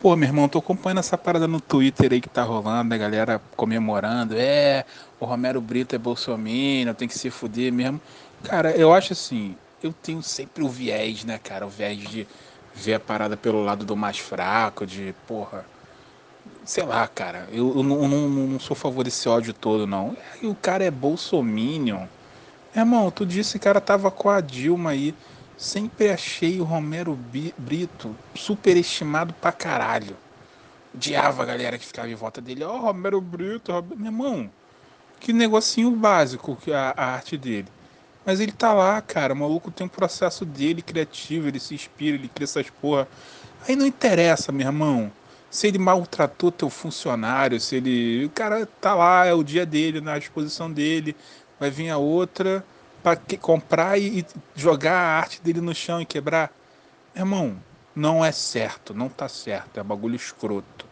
Pô, meu irmão, tô acompanhando essa parada no Twitter aí que tá rolando, a galera comemorando. É, o Romero Brito é bolsominion, tem que se fuder mesmo. Cara, eu acho assim, eu tenho sempre o viés, né, cara? O viés de ver a parada pelo lado do mais fraco, de, porra. Sei lá, cara. Eu, eu não, não, não, sou a favor desse ódio todo, não. E o cara é bolsominion. Irmão, tu disse que o cara tava com a Dilma aí. Sempre achei o Romero Brito superestimado pra caralho. Odiava a galera que ficava em volta dele. Ó, oh, Romero Brito, meu irmão. Que negocinho básico que a, a arte dele. Mas ele tá lá, cara. O maluco tem um processo dele criativo, ele se inspira, ele cria essas porra. Aí não interessa, meu irmão. Se ele maltratou teu funcionário, se ele. O cara tá lá, é o dia dele, na disposição dele. Vai vir a outra para comprar e jogar a arte dele no chão e quebrar. Irmão, não é certo, não tá certo, é bagulho escroto.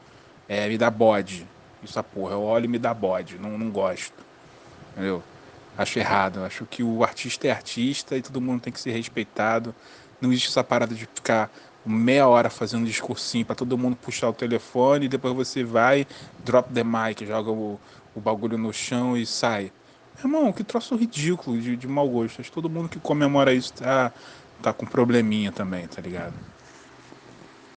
É, me dá bode. Isso porra, eu olho e me dá bode, não, não gosto. Entendeu? Acho errado, acho que o artista é artista e todo mundo tem que ser respeitado. Não existe essa parada de ficar meia hora fazendo um discursinho para todo mundo puxar o telefone e depois você vai, drop the mic, joga o, o bagulho no chão e sai. Irmão, que troço ridículo de, de mau gosto. Acho que todo mundo que comemora isso tá, tá com probleminha também, tá ligado?